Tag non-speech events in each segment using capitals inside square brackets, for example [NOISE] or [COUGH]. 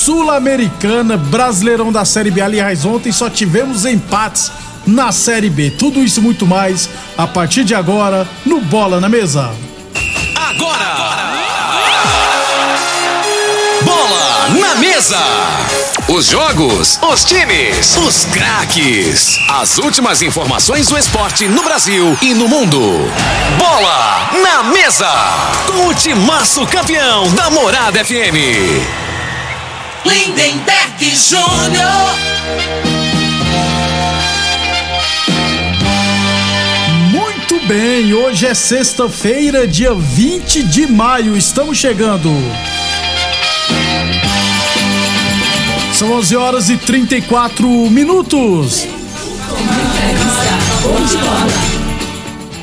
Sul-Americana, Brasileirão da Série B. Aliás, ontem só tivemos empates na Série B. Tudo isso e muito mais a partir de agora no Bola na Mesa. Agora! Bola na mesa! Os jogos, os times, os craques. As últimas informações do esporte no Brasil e no mundo. Bola na mesa! Com o timaço campeão da Morada FM. Lindenberg Júnior. Muito bem, hoje é sexta-feira, dia 20 de maio. Estamos chegando. São 11 horas e 34 minutos.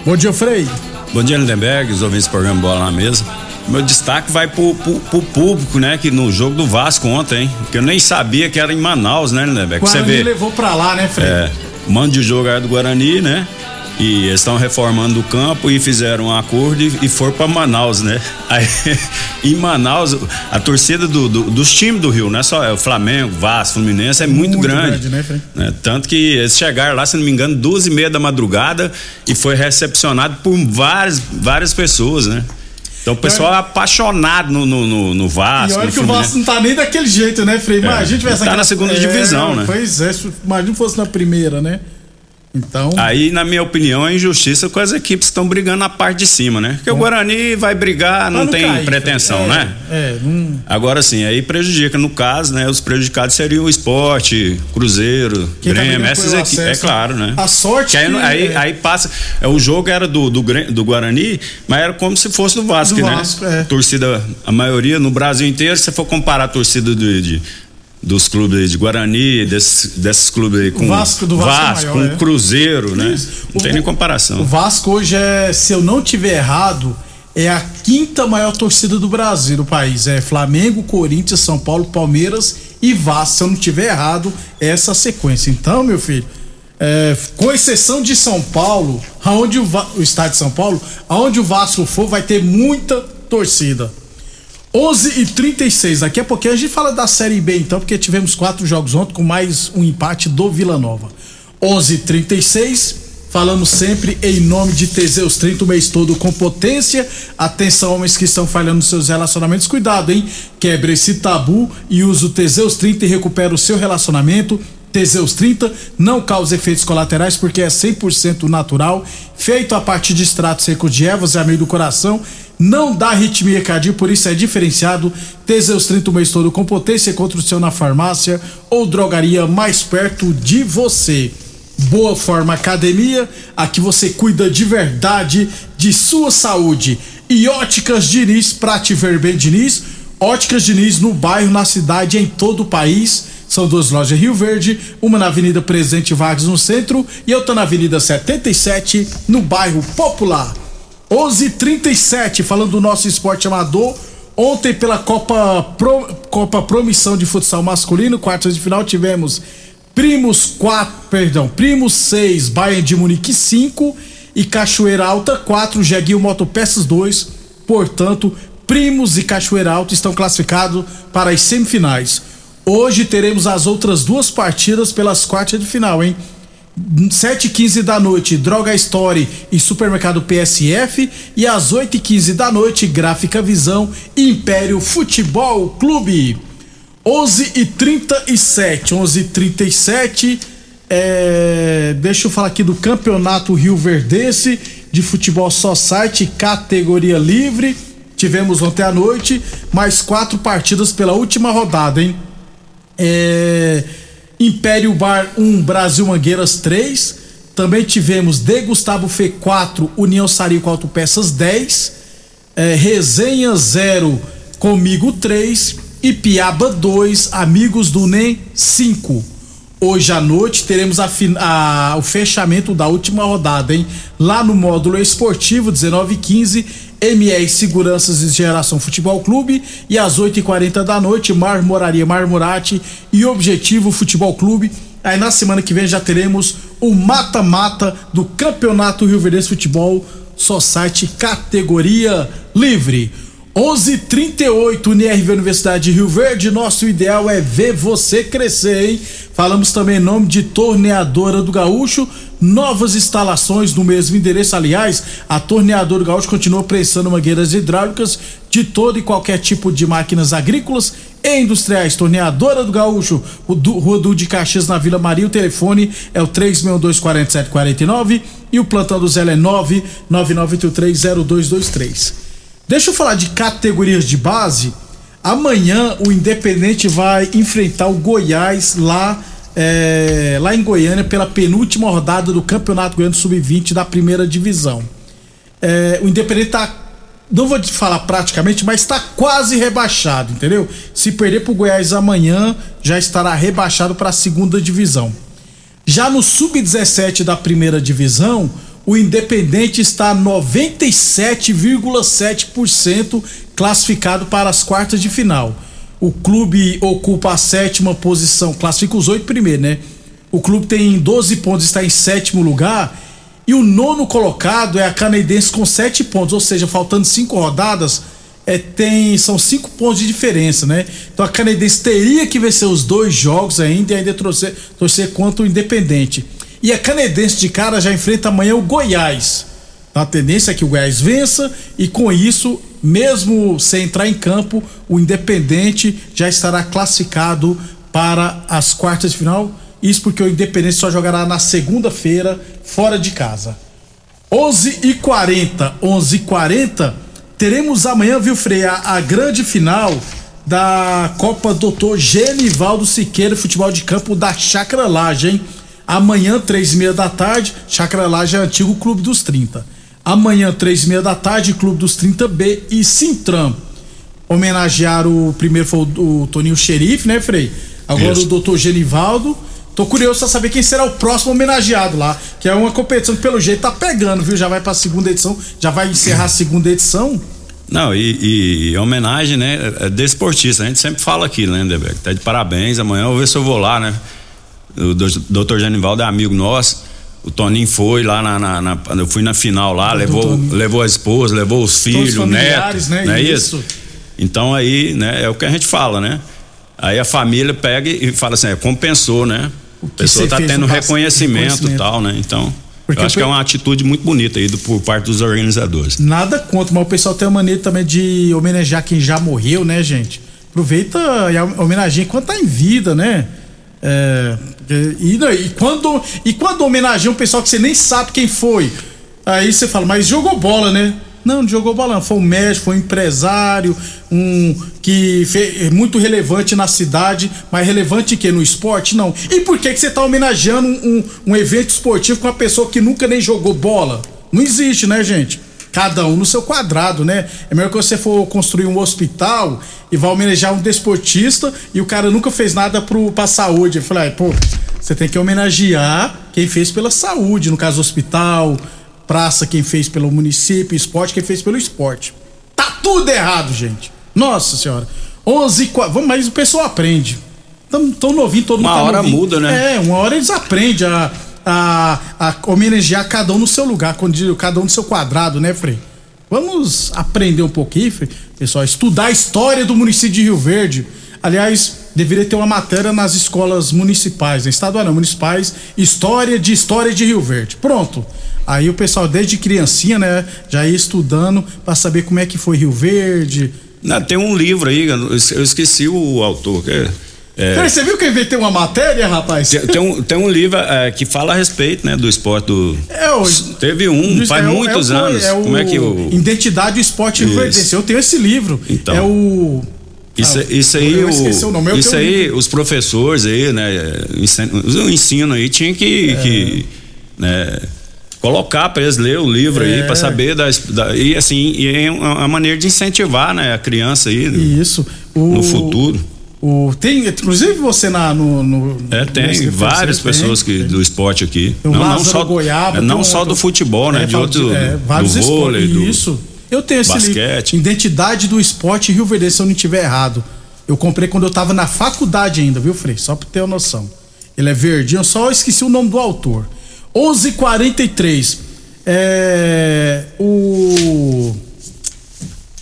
Bom dia, Frei. Bom dia, Lindenberg, os ouvintes do programa Bola na Mesa. Meu destaque vai pro, pro, pro público, né? Que no jogo do Vasco ontem, hein? Que eu nem sabia que era em Manaus, né, Lindenberg? Que Você Guarani vê. levou pra lá, né, Frei? É, mando de jogo era do Guarani, né? E eles estão reformando o campo e fizeram um acordo e, e foram para Manaus, né? [LAUGHS] Aí, em Manaus, a torcida do- do- dos times do Rio, não é só é o Flamengo, Vasco, Fluminense, é muito, Muito grande. grande, né, né? Tanto que eles chegaram lá, se não me engano, duas e meia da madrugada e foi recepcionado por várias, várias pessoas, né? Então o pessoal é apaixonado no, no, no, no E Vasco. olha no que o. Vasco não tá nem daquele jeito, né, Frei? Imagina se tivesse tá aquela- na segunda divisão, né? Pois é, imagina se fosse na primeira, né? Então. Aí, na minha opinião, é injustiça com as equipes que estão brigando na parte de cima, né? Porque o Guarani vai brigar, não, pra tem cair, pretensão. É, né? É, não. Agora sim, aí prejudica. No caso, né? Os prejudicados seriam o esporte, Cruzeiro, Quem Grêmio, essas equipes. É acesso, claro, né? a sorte Que aí, que- aí, é. aí passa. é, O jogo era do, do, do Guarani, mas era como se fosse do Vasco, Do né? Vasco, é. Torcida, a maioria, no Brasil inteiro, se você for comparar a torcida do- de- dos clubes aí de Guarani, desses, desses clubes aí com Vasco- do Vasco é Vasco, maior, com é. Cruzeiro, né? Isso. Não tem O- nem comparação. O Vasco hoje é, se eu não tiver errado, é a quinta maior torcida do Brasil, do país. É Flamengo, Corinthians, São Paulo, Palmeiras e Vasco. Se eu não tiver errado, é essa sequência. Então, meu filho, é, com exceção de São Paulo, aonde o, o estádio de São Paulo, aonde o Vasco for, vai ter muita torcida. 11 e 36 daqui a pouquinho a gente fala da Série B então, porque tivemos quatro jogos ontem com mais um empate do Vila Nova. 11 e 36 falamos sempre em nome de Teseus 30 o mês todo com potência. Atenção, homens que estão falhando nos seus relacionamentos, cuidado, hein? Quebre esse tabu e use o Teseus 30 e recupera o seu relacionamento. Teseus 30 não causa efeitos colaterais porque é 100% natural, feito a partir de extratos secos de ervas e amido do coração, não dá arritmia cardíaca, por isso é diferenciado. Teseus 30 o mês todo com potência contra o seu na farmácia ou drogaria mais perto de você. Boa Forma Academia, aqui você cuida de verdade de sua saúde. E Óticas Diniz, pra te ver bem, Diniz. Óticas Diniz no bairro, na cidade, em todo o país. São duas lojas em Rio Verde, uma na Avenida Presidente Vargas no centro e outra na Avenida 77 no bairro Popular. 11:37 falando do nosso esporte amador, Ontem, pela Copa, Pro, Copa Promissão de Futsal Masculino, quartas de final, tivemos Primos 4, perdão, Primos 6, Bayern de Munique 5 e Cachoeira Alta 4, Jeguinho Motopeças 2. Portanto, Primos e Cachoeira Alta estão classificados para as semifinais. Hoje teremos as outras duas partidas pelas quartas de final, hein? 7h15 da noite, Droga Story e Supermercado PSF. E às 8h15 da noite, Gráfica Visão Império Futebol Clube. 11 e 37 11 e 37 é, deixa eu falar aqui do Campeonato Rio Verdense de Futebol Society, categoria livre. Tivemos ontem à noite mais quatro partidas pela última rodada, hein? É, Império Bar 1, Brasil Mangueiras 3. Também tivemos De Gustavo Fê 4, União Sarico Autopeças 10. É, Resenha 0, Comigo 3 e Piaba 2, Amigos do NEM 5. Hoje à noite teremos a, a, o fechamento da última rodada, hein? Lá no módulo esportivo, 19 e 15, MR Seguranças e Geração Futebol Clube. E às 8h40 da noite, Marmoraria Marmorate e Objetivo Futebol Clube. Aí na semana que vem já teremos o mata-mata do Campeonato Rio Verde Futebol Society categoria livre. 11:38 UNIRV Universidade de Rio Verde. Nosso ideal é ver você crescer, hein? Falamos também em nome de Torneadora do Gaúcho. Novas instalações no mesmo endereço. Aliás, a Torneadora do Gaúcho continua prensando mangueiras hidráulicas de todo e qualquer tipo de máquinas agrícolas e industriais. Torneadora do Gaúcho, o Rua do de Caxias, na Vila Maria. O telefone é o 3624749 e o plantão do Zé é 999830223. Deixa eu falar de categorias de base. Amanhã o Independente vai enfrentar o Goiás lá, é, lá em Goiânia pela penúltima rodada do Campeonato Goiano Sub-20 da primeira divisão. É, o Independente tá, não vou te falar praticamente, mas está quase rebaixado, entendeu? Se perder pro Goiás amanhã, já estará rebaixado para a segunda divisão. Já no Sub-17 da primeira divisão, o Independente está 97,7% classificado para as quartas de final. O clube ocupa a sétima posição, classifica os oito primeiros, né? O clube tem 12 pontos, está em sétimo lugar. E o nono colocado é a Canadense com sete pontos, ou seja, faltando cinco rodadas, é, tem, são cinco pontos de diferença, né? Então a Canadense teria que vencer os dois jogos ainda e ainda torcer, torcer contra o Independente. E a Canedense de cara já enfrenta amanhã o Goiás. A tendência é que o Goiás vença e com isso, mesmo sem entrar em campo, o Independente já estará classificado para as quartas de final. Isso porque o Independente só jogará na segunda-feira fora de casa. 11 e 40, 11 e 40, teremos amanhã, viu, Freia, a grande final da Copa Doutor Genivaldo Siqueira Futebol de Campo da Chácara Laje, hein? Amanhã, três e meia da tarde, Chácara Laje é antigo Clube dos 30. Amanhã, três e meia da tarde, Clube dos 30B e Sintram. Homenagear o primeiro foi o, o Toninho Xerife, né, Frei? Agora Isso. o doutor Genivaldo. Tô curioso pra saber quem será o próximo homenageado lá. Que é uma competição que, pelo jeito, tá pegando, viu? Já vai pra segunda edição, já vai encerrar a segunda edição. Não, e, e homenagem, né? É desportista. A gente sempre fala aqui, né, Debeck? Tá de parabéns. Amanhã eu vou ver se eu vou lá, né? O doutor Genivaldo é amigo nosso. O Toninho foi lá na, na, na eu fui na final lá, levou, levou a esposa, levou os filhos, o neto, né? Não é isso? isso? Então aí, né, é o que a gente fala, né? Aí a família pega e fala assim, é, compensou, né? A pessoa tá tendo reconhecimento e tal, né? Então, Porque eu acho que é uma atitude muito bonita aí do, por parte dos organizadores. Nada contra, mas o pessoal tem a mania também de homenagear quem já morreu, né, gente? Aproveita e homenageia enquanto tá em vida, né? É, e, e, quando, e quando homenageia um pessoal que você nem sabe quem foi, aí você fala, mas jogou bola, né? Não, não jogou bola, não. Foi um médico, foi um empresário, um que fez, muito relevante na cidade, mas relevante que no esporte? Não. E por que, que você está homenageando um, um, um evento esportivo com uma pessoa que nunca nem jogou bola? Não existe, né, gente? Cada um no seu quadrado, né? É melhor que você for construir um hospital e vai homenagear um desportista e o cara nunca fez nada pro, pra saúde. Eu falei, pô, você tem que homenagear quem fez pela saúde, no caso hospital, praça quem fez pelo município, esporte quem fez pelo esporte. Tá tudo errado, gente. Nossa senhora. 11 qua- vamos, mas o pessoal aprende. Tão, tão novinho, todo mundo Uma tá hora novinho. muda, né? É, uma hora eles aprendem a, a, a homenagear cada um no seu lugar, cada um no seu quadrado, né, Frei? Vamos aprender um pouquinho, Frei. pessoal, estudar a história do município de Rio Verde. Aliás, deveria ter uma matéria nas escolas municipais, né? estadual não, municipais, história de história de Rio Verde. Pronto. Aí o pessoal desde criancinha, né, já ia estudando para saber como é que foi Rio Verde. Não, tem um livro aí, eu esqueci o autor. Que é, é, você viu que eu inventei uma matéria, rapaz? tem, tem um, tem um livro é, que fala a respeito né, do esporte do. É o- Teve um, faz É o- muitos é o- anos. é o Como é que o. Identidade do Esporte Isso. Rioverdense. Eu tenho esse livro. Então. É o. Isso, Ah, isso aí, o nome, eu isso um aí, os professores aí, né, o ensino aí tinha que, É. que né, colocar para eles ler o livro aí É. para saber das, da, e assim, e é uma uma maneira de incentivar, né, a criança aí Isso. O, no futuro. O, tem, inclusive você na, no, no. É, tem várias tem, pessoas que, do esporte aqui. Tem não, não Lázaro só, Goiaba, é, não tem um só outro- do futebol, né? É, de outro, é, vários do vôlei, esportes. do Isso. Eu tenho esse basquete. livro. Identidade do Esporte Rio Verde, se eu não tiver errado. Eu comprei quando eu tava na faculdade ainda, viu, Frei? Só pra ter uma noção. Ele é verdinho, eu só esqueci o nome do autor. 11:43. É. O.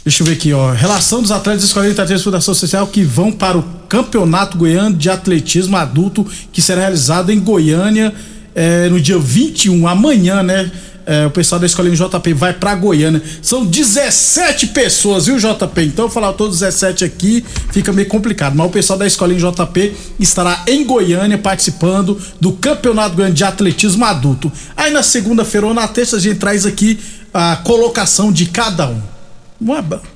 Deixa eu ver aqui, ó. Relação dos atletas da Escola de Fundação Social que vão para o Campeonato Goiano de Atletismo Adulto, que será realizado em Goiânia é, no dia 21, amanhã, né? É, o pessoal da Escolinha JP vai pra Goiânia. São 17 pessoas, viu, JP? Então, falar todos 17 aqui fica meio complicado. Mas o pessoal da Escolinha JP estará em Goiânia participando do Campeonato Goiano de Atletismo Adulto. Aí na segunda-feira ou na terça a gente traz aqui a colocação de cada um.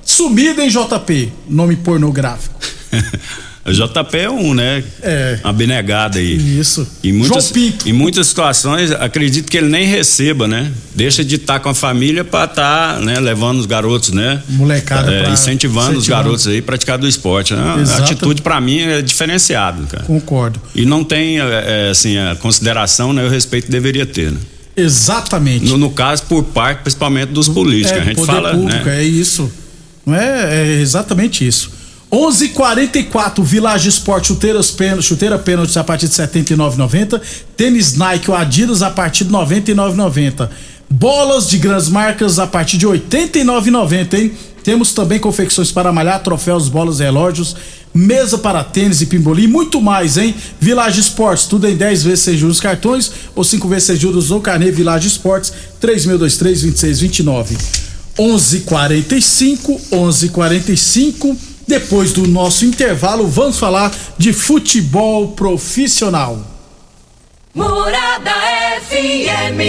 Sumida em JP, nome pornográfico. [LAUGHS] JP é um, né? É. Abnegado aí. Isso. Em muitas, João Pinto. em muitas situações, acredito que ele nem receba, né? Deixa de estar com a família para estar, né, levando os garotos, né? Molecada É, pra- incentivando, os garotos aí a praticar do esporte. Né? A atitude para mim é diferenciada, cara. Concordo. E não tem, é, é, assim, a consideração, né? O respeito que deveria ter, né? Exatamente. No, no caso, por parte, principalmente dos políticos. é, a gente poder fala, público, né? é isso. Não é, é exatamente isso. 11:44 Village Esporte chuteiras pênalti, chuteira pênalti a partir de 79,90, tênis Nike ou Adidas a partir de 99,90. Bolas de grandes marcas a partir de 89,90, hein? Temos também confecções para malhar, troféus, bolas, relógios, mesa para tênis e pimbolim, muito mais, hein? Village Esportes, tudo em 10 vezes sem juros cartões ou 5 vezes sem juros no carnê Village Esportes, 3623 2629. 11:45, 11:45. Depois do nosso intervalo, vamos falar de futebol profissional. Morada FM.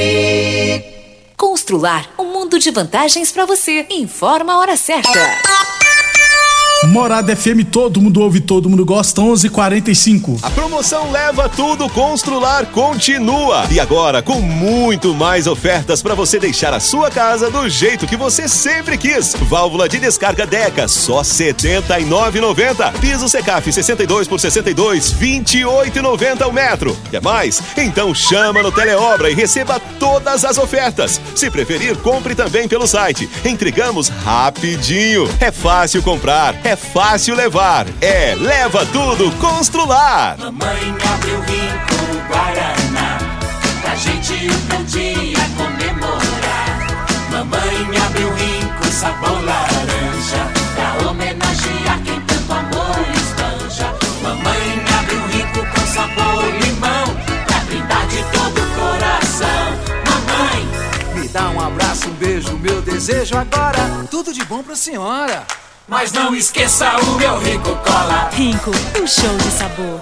Constrular um mundo de vantagens para você. Informa a hora certa. Morada FM, todo mundo ouve, todo mundo gosta, 11:45. A promoção Leva Tudo Constrular continua. E agora com muito mais ofertas para você deixar a sua casa do jeito que você sempre quis. Válvula de descarga Deca, só R$ 79,90. Piso Secaf 62 por 62, 28,90 o metro. Quer mais? Então chama no Teleobra e receba todas as ofertas. Se preferir, compre também pelo site. Entregamos rapidinho. É fácil comprar, é fácil levar. É Leva Tudo Constrular. Mamãe abriu rico Guaraná Pra gente um dia comemorar Mamãe abriu rico sabor laranja Pra homenagear quem tanto amor espanja Mamãe abriu rico com sabor limão Pra brindar de todo o coração Mamãe, Me dá um abraço, um beijo, meu desejo agora. Tudo de bom pra senhora. Mas não esqueça o meu rico cola Rinco, um show de sabor.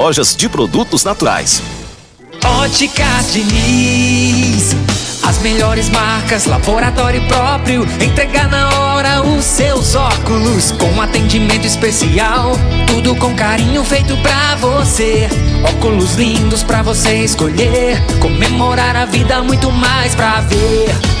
de produtos naturais. Óticas Diniz. As melhores marcas, laboratório próprio. Entregar na hora os seus óculos com atendimento especial. Tudo com carinho feito pra você. Óculos lindos pra você escolher. Comemorar a vida, muito mais pra ver.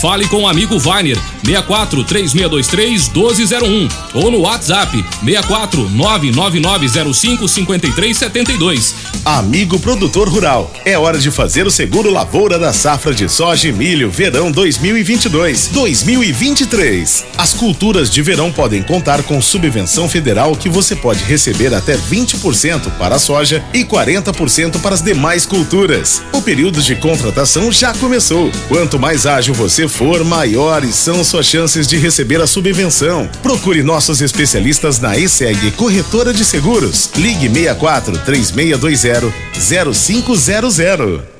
Fale com o amigo Vainer 64 3623 1201 ou no WhatsApp 64 99905 5372. Amigo produtor rural, é hora de fazer o seguro lavoura da safra de soja e milho verão 2022-2023. As culturas de verão podem contar com subvenção federal que você pode receber até 20% para a soja e 40% para as demais culturas. O período de contratação já começou. Quanto mais ágil você for, maiores são suas chances de receber a subvenção. Procure nossos especialistas na ESEG Corretora de Seguros. Ligue 64 3620 0500.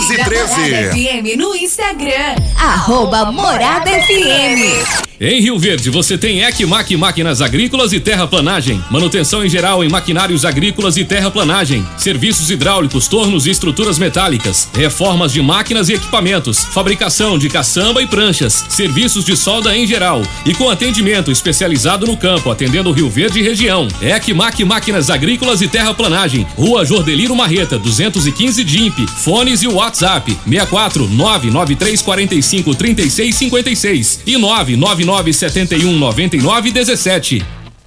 FM no Instagram. Arroba Morada FM. Em Rio Verde, você tem Ecmac Máquinas Agrícolas e Terraplanagem. Manutenção em geral em maquinários agrícolas e terraplanagem. Serviços hidráulicos, tornos e estruturas metálicas. Reformas de máquinas e equipamentos. Fabricação de caçamba e pranchas. Serviços de solda em geral. E com atendimento especializado no campo, atendendo Rio Verde e região. Ecmac Máquinas Agrícolas e Terraplanagem. Rua Jordeliro Marreta, 215 DIMP. Fones e WhatsApp: 64 993 45 36 56 e 999 71 99 17.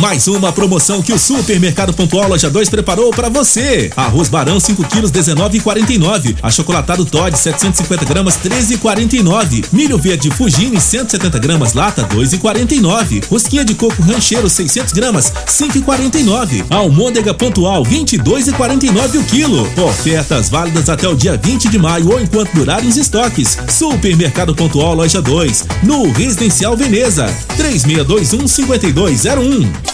Mais uma promoção que o Supermercado Pontual Loja 2 preparou para você. Arroz Barão 5 quilos 19,49. Achocolatado Todd 750 gramas 13,49. Milho verde Fugini 170 gramas lata 2,49. Rosquinha de coco rancheiro 600 gramas 5,49. Almôndega Pontual 22,49 o quilo. Ofertas válidas até o dia 20 de maio ou enquanto durarem os estoques. Supermercado Pontual Loja 2 no Residencial Veneza 3621 5201.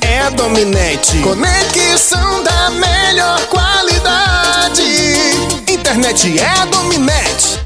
É a dominante. Conexão da melhor qualidade. Internet é dominante.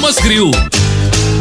Grill.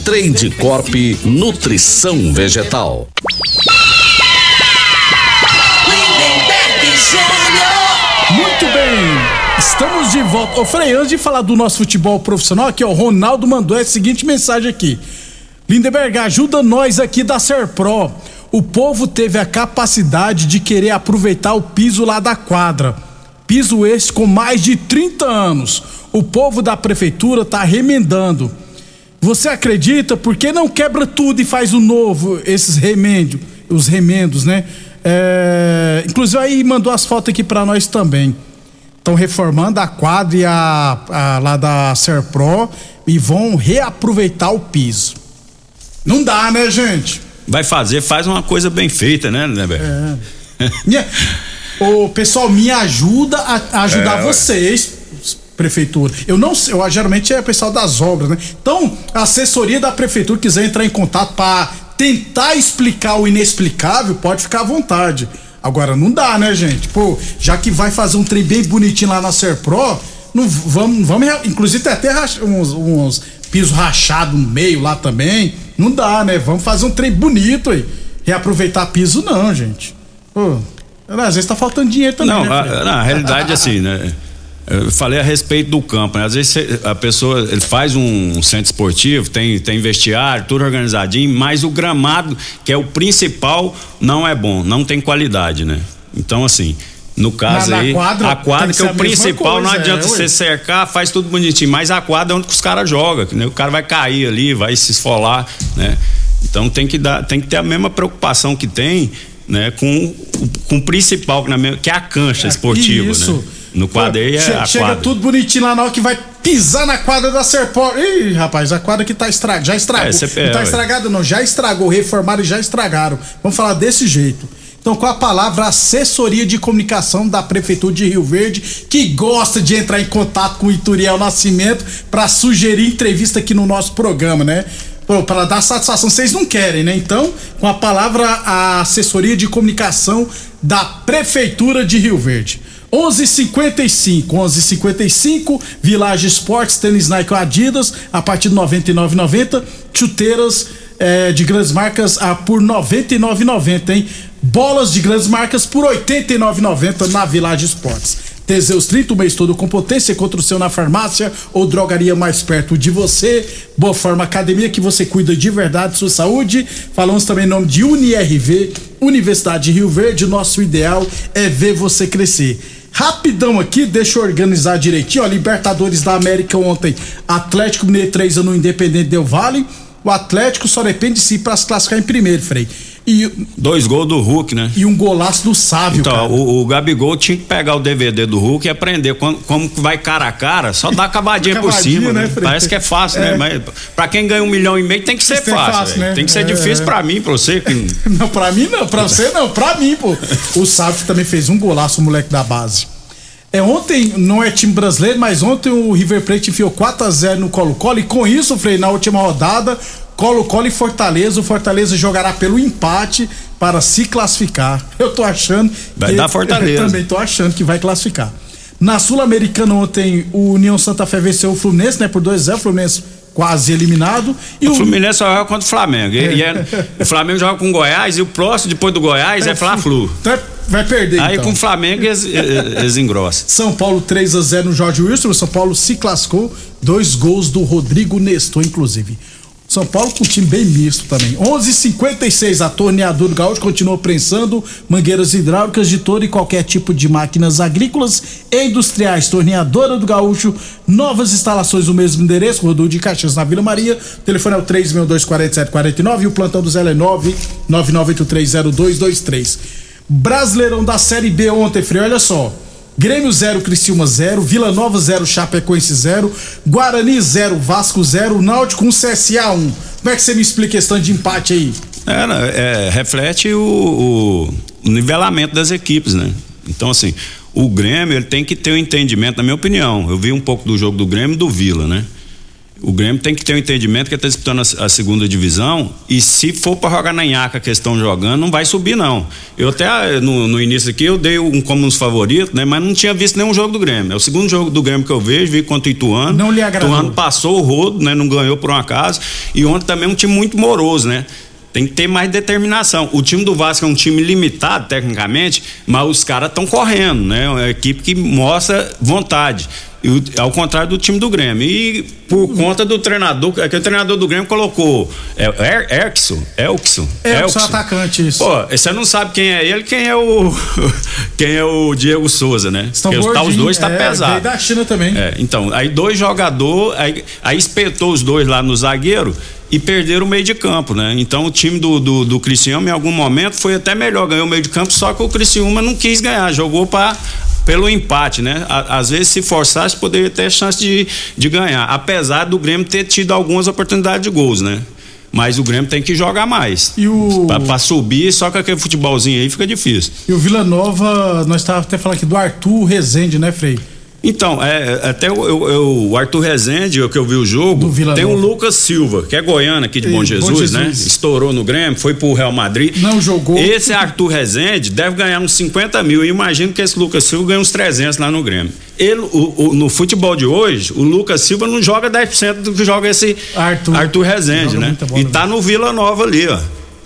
Trade Corp Nutrição Vegetal. Muito bem, estamos de volta. Ô Frei, antes de falar do nosso futebol profissional, aqui ó, o Ronaldo mandou a seguinte mensagem aqui. Lindeberg, ajuda nós aqui da Serpro. O povo teve a capacidade de querer aproveitar o piso lá da quadra. Piso esse com mais de 30 anos. O povo da prefeitura tá remendando. Você acredita? Por que não quebra tudo e faz o novo, esses remendos, os remendos, né? É, inclusive aí mandou as fotos aqui para nós também. Estão reformando a quadra e a, a, lá da Serpro e vão reaproveitar o piso. Não dá, né, gente? Vai fazer, faz uma coisa bem feita, né, né, velho? É. Minha, ô, pessoal, me ajuda a, a ajudar É, vocês, prefeitura. Eu não sei, eu, geralmente é o pessoal das obras, né? Então, a assessoria da prefeitura quiser entrar em contato para tentar explicar o inexplicável, pode ficar à vontade. Agora não dá, né, gente? Pô, já que vai fazer um trem bem bonitinho lá na Serpro, não vamos, vamos inclusive tem até uns, uns pisos rachados no meio lá também. Não dá, né? Vamos fazer um trem bonito aí. Reaproveitar piso não, gente. Pô, às vezes tá faltando dinheiro também, Não, né, a- na realidade, assim, né? [LAUGHS] Eu falei a respeito do campo, né? Às vezes a pessoa ele faz um centro esportivo, tem, tem vestiário, tudo organizadinho, mas o gramado, que é o principal, não é bom, não tem qualidade, né? Então, assim, no caso Na- na aí, quadra a quadra que é o principal, não coisa, adianta é, você ué. cercar, faz tudo bonitinho, mas a quadra é onde os caras jogam, né? O cara vai cair ali, vai se esfolar, né? Então tem que dar, tem que ter a mesma preocupação que tem, né, com, com o principal, na que é a cancha esportiva, Isso. né? No quadro aí é Che- a Chega quadra. tudo bonitinho lá na hora que vai pisar na quadra da Serpor. Ih, rapaz, a quadra que tá estragada. Já estragou. É, não tá é, estragado, não. Já estragou. Reformaram e já estragaram. Vamos falar desse jeito. Então, com a palavra assessoria de comunicação da Prefeitura de Rio Verde, que gosta de entrar em contato com o Ituriel Nascimento para sugerir entrevista aqui no nosso programa, né? Para dar satisfação, vocês não querem, né? Então, com a palavra a assessoria de comunicação da Prefeitura de Rio Verde. 11:55, 11:55, Village Esportes, tênis Nike Adidas a partir de 99,90, chuteiras eh, de grandes marcas a por 99,90, hein? Bolas de grandes marcas por 89,90 na Village Esportes. Teseus 30, o mês todo com potência, encontra o seu na farmácia ou drogaria mais perto de você. Boa Forma Academia, que você cuida de verdade de sua saúde. Falamos também em nome de UniRV, Universidade de Rio Verde. Nosso ideal é ver você crescer. Rapidão aqui, deixa eu organizar direitinho. Ó, Libertadores da América ontem. Atlético Mineiro 3 no Independente Del Vale. O Atlético só depende de si para se classificar em primeiro, Frei. E, Dois gols do Hulk, né? e um golaço do Sávio, Então, cara. o, o Gabigol tinha que pegar o DVD do Hulk e aprender como, vai cara a cara, só dá cavadinha por cima, né, né? Parece que é fácil, É. né? Mas pra quem ganha um milhão e meio tem que ser Tem fácil, fácil, né? Tem que ser É. difícil pra mim, pra você que [LAUGHS] Não, pra mim não, pra você não, pra mim, pô. O Sávio também fez um golaço, o moleque da base. É, ontem, não é time brasileiro, mas ontem o River Plate enfiou 4x0 no Colo-Colo e com isso, Frei, na última rodada, Colo-Colo e Fortaleza, o Fortaleza jogará pelo empate para se classificar. [LAUGHS] Eu tô achando Vai que- dar Fortaleza. Eu [LAUGHS] também tô achando que vai classificar. Na Sul-Americana ontem, o União Santa Fé venceu o Fluminense, né, por 2x0, o Fluminense quase eliminado. E o Fluminense só joga contra o Flamengo. E, e é- o Flamengo joga com o Goiás e o próximo depois do Goiás é, Fla-Flu. Então é- vai perder, Aí então. com o Flamengo eles, [LAUGHS] eles engrossam. São Paulo 3 a 0 no Jorge Wilson. O São Paulo se classificou. Dois gols do Rodrigo Nestor, inclusive. São Paulo com um time bem misto também. 11:56 a torneadora do Gaúcho continua prensando mangueiras hidráulicas de todo e qualquer tipo de máquinas agrícolas e industriais. Torneadora do Gaúcho, novas instalações no mesmo endereço, Rodul de Caxias na Vila Maria. O telefone é o 3624749 e o plantão do Zé é 999830223. Brasileirão da Série B ontem, Frei, olha só. Grêmio 0, Criciúma 0, Vila Nova 0, Chapecoense 0, Guarani 0, Vasco 0, Náutico 1, CSA 1. Como é que você me explica a questão de empate aí? É, é, reflete o, o nivelamento das equipes, né? Então, assim, o Grêmio ele tem que ter o um entendimento, na minha opinião. Eu vi um pouco do jogo do Grêmio e do Vila, né? O Grêmio tem que ter o um entendimento que está disputando a, a, segunda divisão e se for para jogar na Inhaca que estão jogando, não vai subir não. Eu até no, no, início aqui eu dei um como uns favoritos, né? Mas não tinha visto nenhum jogo do Grêmio. É o segundo jogo do Grêmio que eu vejo, vi contra o Ituano. Não lhe agradou. Ituano passou o rodo, né? Não ganhou por um acaso. E ontem também um time muito moroso, né? Tem que ter mais determinação. O time do Vasco é um time limitado tecnicamente, mas os caras estão correndo, né? É uma equipe que mostra vontade. Ao contrário do time do Grêmio. E por conta do treinador, é que o treinador do Grêmio colocou é, er, Erkson, Elkson. Elkson atacante, isso. Pô, você não sabe quem é ele, quem é o [LAUGHS] quem é o Diego Souza, né? Estão Porque tá, os dois tá é, pesado. Da China também. É, então, aí dois jogadores, aí, aí espetou os dois lá no zagueiro e perderam o meio de campo, né? Então o time do, do, do Criciúma em algum momento foi até melhor, ganhou o meio de campo, só que o Criciúma não quis ganhar, jogou para pelo empate, né? Às vezes, se forçasse, poderia ter chance de, de ganhar. Apesar do Grêmio ter tido algumas oportunidades de gols, né? Mas o Grêmio tem que jogar mais. E o... Pra, pra subir, só com aquele futebolzinho aí fica difícil. E o Vila Nova, nós estávamos até falando aqui do Arthur Rezende, né, Frei? Então, é, até o, o, Arthur Rezende, que eu vi o jogo, tem o Lucas Silva, que é goiano aqui de Bom Jesus, Bom Jesus, né? Estourou no Grêmio, foi pro Real Madrid. Não jogou. Esse Arthur Rezende deve ganhar uns 50 mil. E imagino que esse Lucas Silva ganha uns 300 lá no Grêmio. Ele, o, o, no futebol de hoje, o Lucas Silva não joga 10% do que joga esse Arthur, Arthur Rezende, né? E tá no Vila Nova ali, ó.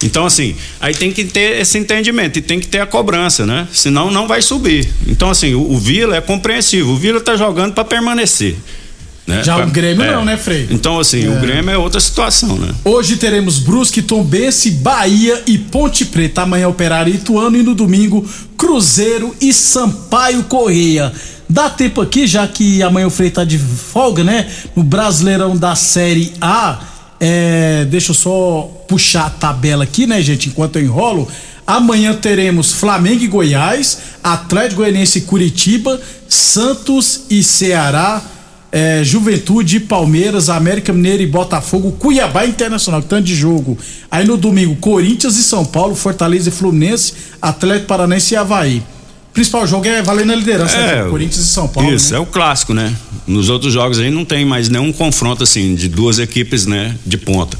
Então, assim, aí tem que ter esse entendimento e tem que ter a cobrança, né? Senão não vai subir. Então, assim, o, o Vila é compreensível. O Vila tá jogando para permanecer. Né? Já pra, o Grêmio é. não, né, Frei? Então, assim, é. o Grêmio é outra situação, né? Hoje teremos Brusque, Tombense, Bahia e Ponte Preta. Amanhã Operário Ituano e no domingo Cruzeiro e Sampaio Correia. Dá tempo aqui, já que amanhã o Frei tá de folga, né? No Brasileirão da Série A. É, deixa eu só puxar a tabela aqui, né, gente, enquanto eu enrolo. Amanhã teremos Flamengo e Goiás, Atlético Goianiense e Curitiba, Santos e Ceará, é, Juventude, Palmeiras, América Mineira e Botafogo, Cuiabá Internacional, tanto de jogo. Aí no domingo, Corinthians e São Paulo, Fortaleza e Fluminense, Atlético Paranense e Havaí principal jogo é valendo a liderança, é, né? Corinthians e São Paulo. Isso, né? é o clássico, né? Nos outros jogos aí não tem mais nenhum confronto assim de duas equipes, né, de ponta.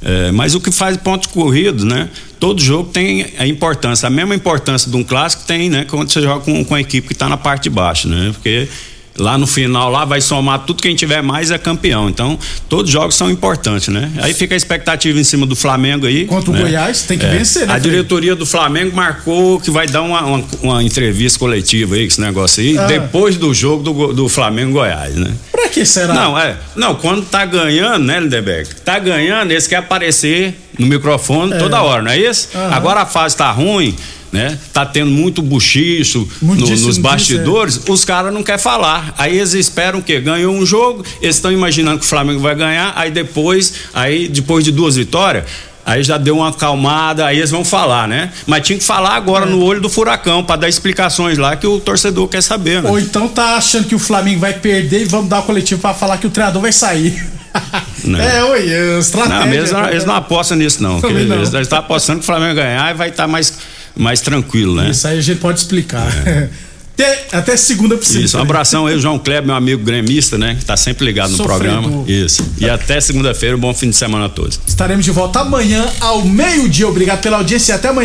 É, mas o que faz ponto corrido, né? Todo jogo tem a importância, a mesma importância de um clássico tem, né? Quando você joga com, com a equipe que está na parte de baixo, né? Porque lá no final lá vai somar tudo quem tiver mais é campeão. Então, todos os jogos são importantes, né? Aí fica a expectativa em cima do Flamengo aí. Contra né? o Goiás, tem que é. vencer, né? A diretoria do Flamengo marcou que vai dar uma, uma, uma entrevista coletiva aí, com esse negócio aí, ah. depois do jogo do, do Flamengo Goiás, né? Que será? Não, é. Não, quando tá ganhando, né, Lindeberg? Tá ganhando, eles querem aparecer no microfone é. toda hora, não é isso? Aham. Agora a fase tá ruim né? Tá tendo muito buchicho no, nos bastidores, é. os caras não querem falar. Aí eles esperam que ganhou um jogo, eles estão imaginando que o Flamengo vai ganhar, aí depois, aí depois de duas vitórias, Aí já deu uma acalmada, aí eles vão falar, né? Mas tinha que falar agora é. no olho do furacão para dar explicações lá que o torcedor quer saber, né? Ou então tá achando que o Flamengo vai perder e vamos dar o coletivo para falar que o treinador vai sair. Não. É, oi, é estratégia. Não, eles, não, eles não apostam nisso, não. não. Eles, eles estão apostando que o Flamengo ganhar e vai estar tá mais mais tranquilo, né? Isso aí a gente pode explicar. É. [LAUGHS] Até, até segunda precisa. Isso, um abração aí, João Kleber, meu amigo gremista, né? Que tá sempre ligado no Sofredor. programa. Isso. E até segunda-feira, um bom fim de semana a todos. Estaremos de volta amanhã ao meio-dia. Obrigado pela audiência e até amanhã.